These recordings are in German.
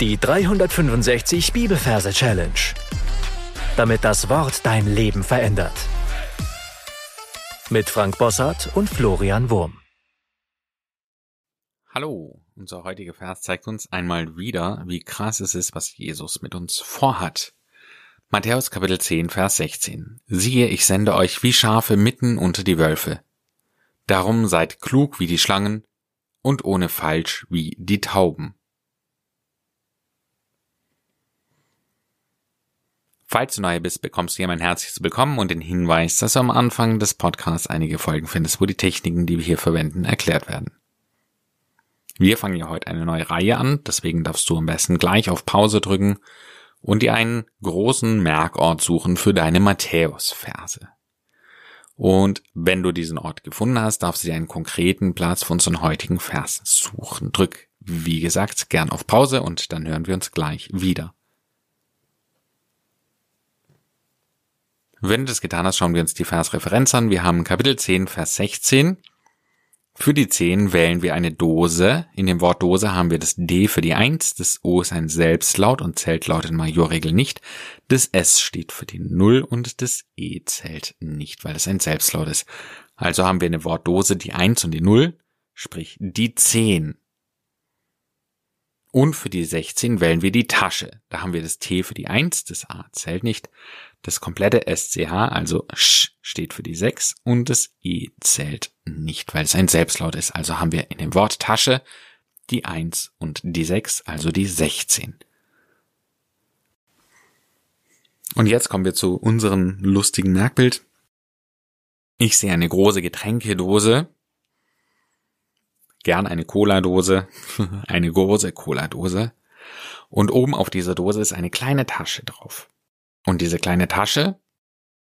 Die 365 Bibelverse Challenge. Damit das Wort dein Leben verändert. Mit Frank Bossart und Florian Wurm. Hallo, unser heutiger Vers zeigt uns einmal wieder, wie krass es ist, was Jesus mit uns vorhat. Matthäus Kapitel 10, Vers 16. Siehe, ich sende euch wie Schafe mitten unter die Wölfe. Darum seid klug wie die Schlangen und ohne Falsch wie die Tauben. Falls du neu bist, bekommst du hier mein herzliches Willkommen und den Hinweis, dass du am Anfang des Podcasts einige Folgen findest, wo die Techniken, die wir hier verwenden, erklärt werden. Wir fangen ja heute eine neue Reihe an, deswegen darfst du am besten gleich auf Pause drücken und dir einen großen Merkort suchen für deine Matthäus-Verse. Und wenn du diesen Ort gefunden hast, darfst du dir einen konkreten Platz für unseren heutigen Vers suchen. Drück, wie gesagt, gern auf Pause und dann hören wir uns gleich wieder. Wenn du das getan hast, schauen wir uns die Versreferenz an. Wir haben Kapitel 10, Vers 16. Für die 10 wählen wir eine Dose. In dem Wort Dose haben wir das D für die 1. Das O ist ein Selbstlaut und zählt laut in Majorregel nicht. Das S steht für die 0 und das E zählt nicht, weil es ein Selbstlaut ist. Also haben wir eine Wortdose die 1 und die 0, sprich die 10. Und für die 16 wählen wir die Tasche. Da haben wir das T für die 1, das A zählt nicht. Das komplette SCH, also Sch, steht für die 6 und das I zählt nicht, weil es ein Selbstlaut ist. Also haben wir in dem Wort Tasche die 1 und die 6, also die 16. Und jetzt kommen wir zu unserem lustigen Merkbild. Ich sehe eine große Getränkedose, gern eine Cola-Dose, eine große Cola-Dose. Und oben auf dieser Dose ist eine kleine Tasche drauf. Und diese kleine Tasche,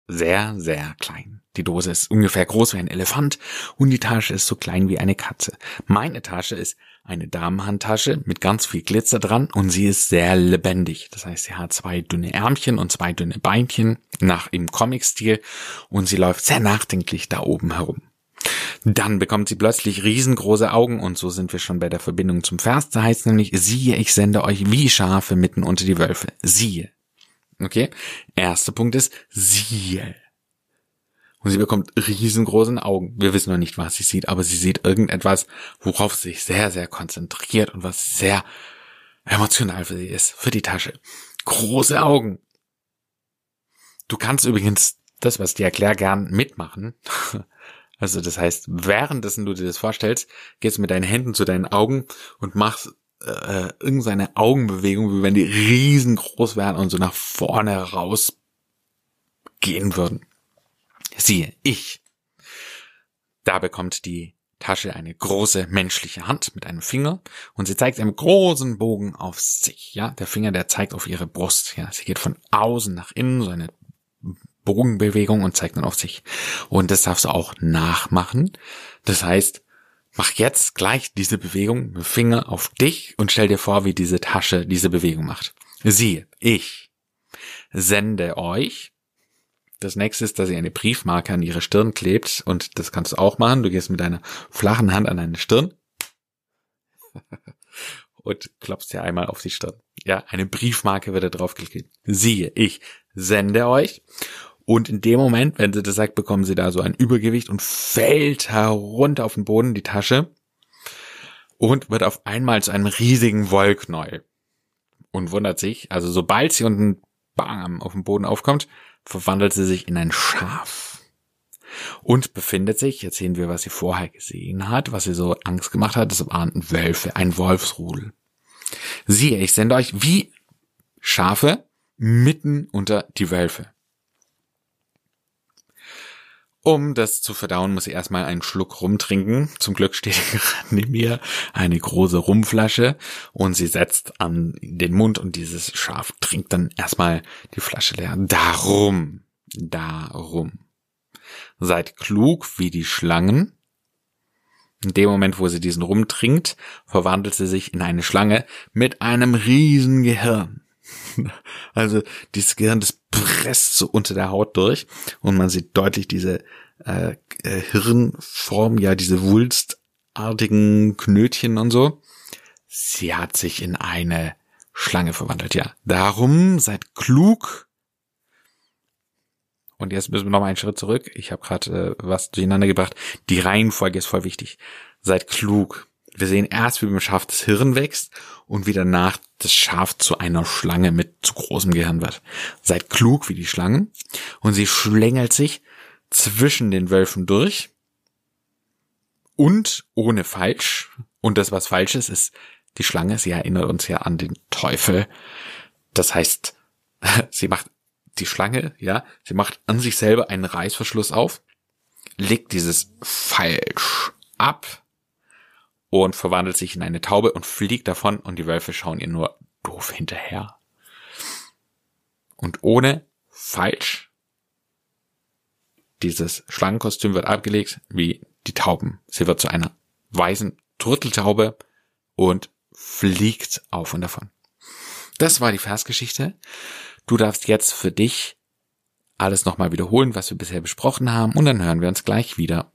sehr, sehr klein. Die Dose ist ungefähr groß wie ein Elefant und die Tasche ist so klein wie eine Katze. Meine Tasche ist eine Damenhandtasche mit ganz viel Glitzer dran und sie ist sehr lebendig. Das heißt, sie hat zwei dünne Ärmchen und zwei dünne Beinchen nach im Comic-Stil und sie läuft sehr nachdenklich da oben herum. Dann bekommt sie plötzlich riesengroße Augen und so sind wir schon bei der Verbindung zum Vers. Da heißt nämlich, siehe, ich sende euch wie Schafe mitten unter die Wölfe. Siehe. Okay? Erster Punkt ist, siehe. Und sie bekommt riesengroße Augen. Wir wissen noch nicht, was sie sieht, aber sie sieht irgendetwas, worauf sie sich sehr, sehr konzentriert und was sehr emotional für sie ist, für die Tasche. Große Augen. Du kannst übrigens das, was ich dir erkläre, gern mitmachen. Also das heißt, währenddessen du dir das vorstellst, gehst du mit deinen Händen zu deinen Augen und machst äh, irgendeine Augenbewegung, wie wenn die riesengroß wären und so nach vorne raus gehen würden. Siehe, ich. Da bekommt die Tasche eine große menschliche Hand mit einem Finger und sie zeigt einen großen Bogen auf sich. Ja, der Finger, der zeigt auf ihre Brust. Ja, sie geht von außen nach innen, so eine Bogenbewegung und zeigt dann auf sich. Und das darfst du auch nachmachen. Das heißt, mach jetzt gleich diese Bewegung mit Finger auf dich und stell dir vor, wie diese Tasche diese Bewegung macht. Siehe, ich sende euch. Das nächste ist, dass ihr eine Briefmarke an ihre Stirn klebt und das kannst du auch machen. Du gehst mit deiner flachen Hand an deine Stirn und klopfst dir einmal auf die Stirn. Ja, eine Briefmarke wird da draufgeklebt. Siehe, ich sende euch. Und in dem Moment, wenn sie das sagt, bekommen sie da so ein Übergewicht und fällt herunter auf den Boden, die Tasche, und wird auf einmal zu einem riesigen Wollknäuel. Und wundert sich, also sobald sie unten bam auf dem Boden aufkommt, verwandelt sie sich in ein Schaf. Und befindet sich, jetzt sehen wir, was sie vorher gesehen hat, was sie so Angst gemacht hat, das waren Wölfe, ein Wolfsrudel. Siehe, ich sende euch wie Schafe mitten unter die Wölfe. Um das zu verdauen, muss ich erstmal einen Schluck rumtrinken. Zum Glück steht gerade neben mir eine große Rumflasche und sie setzt an den Mund und dieses Schaf trinkt dann erstmal die Flasche leer. Darum, darum. Seid klug wie die Schlangen. In dem Moment, wo sie diesen Rum trinkt, verwandelt sie sich in eine Schlange mit einem riesen Gehirn. Also dieses Gehirn, das presst so unter der Haut durch und man sieht deutlich diese äh, äh, Hirnform, ja, diese wulstartigen Knötchen und so. Sie hat sich in eine Schlange verwandelt, ja. Darum seid klug. Und jetzt müssen wir noch mal einen Schritt zurück. Ich habe gerade äh, was durcheinander gebracht. Die Reihenfolge ist voll wichtig. Seid klug. Wir sehen erst, wie beim Schaf das Hirn wächst und wie danach das Schaf zu einer Schlange mit zu großem Gehirn wird. Seid klug wie die Schlangen und sie schlängelt sich zwischen den Wölfen durch und ohne falsch. Und das, was falsch ist, ist die Schlange. Sie erinnert uns ja an den Teufel. Das heißt, sie macht die Schlange, ja, sie macht an sich selber einen Reißverschluss auf, legt dieses falsch ab und verwandelt sich in eine Taube und fliegt davon und die Wölfe schauen ihr nur doof hinterher. Und ohne falsch, dieses Schlangenkostüm wird abgelegt wie die Tauben. Sie wird zu einer weißen Turteltaube und fliegt auf und davon. Das war die Versgeschichte. Du darfst jetzt für dich alles nochmal wiederholen, was wir bisher besprochen haben, und dann hören wir uns gleich wieder.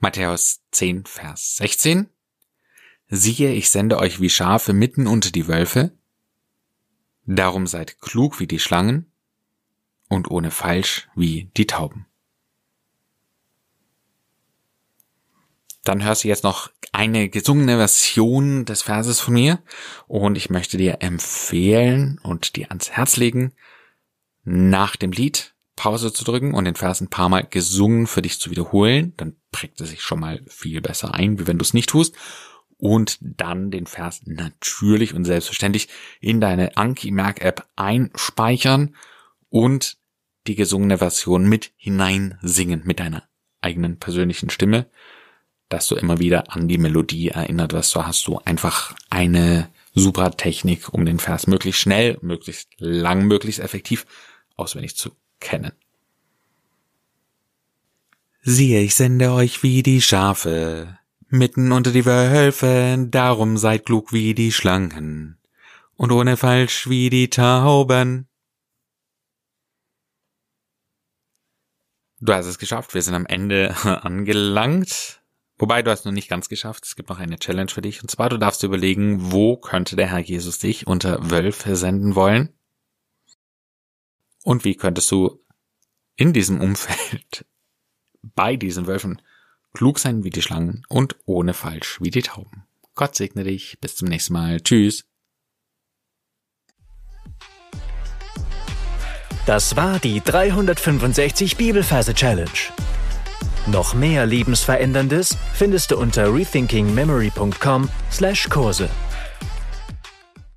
Matthäus 10, Vers 16. Siehe, ich sende euch wie Schafe mitten unter die Wölfe. Darum seid klug wie die Schlangen und ohne Falsch wie die Tauben. Dann hörst du jetzt noch eine gesungene Version des Verses von mir und ich möchte dir empfehlen und dir ans Herz legen, nach dem Lied Pause zu drücken und den Vers ein paar Mal gesungen für dich zu wiederholen. Dann prägt er sich schon mal viel besser ein, wie wenn du es nicht tust. Und dann den Vers natürlich und selbstverständlich in deine Anki Merk App einspeichern und die gesungene Version mit hineinsingen mit deiner eigenen persönlichen Stimme, dass du immer wieder an die Melodie erinnert wirst. So hast du einfach eine super Technik, um den Vers möglichst schnell, möglichst lang, möglichst effektiv auswendig zu kennen. Siehe, ich sende euch wie die Schafe, mitten unter die Wölfe, darum seid klug wie die Schlangen und ohne falsch wie die Tauben. Du hast es geschafft, wir sind am Ende angelangt. Wobei du hast noch nicht ganz geschafft, es gibt noch eine Challenge für dich. Und zwar, du darfst überlegen, wo könnte der Herr Jesus dich unter Wölfe senden wollen? Und wie könntest du in diesem Umfeld bei diesen Wölfen klug sein wie die Schlangen und ohne falsch wie die Tauben? Gott segne dich. Bis zum nächsten Mal. Tschüss. Das war die 365 Bibelferse Challenge. Noch mehr Lebensveränderndes findest du unter rethinkingmemory.com/Kurse.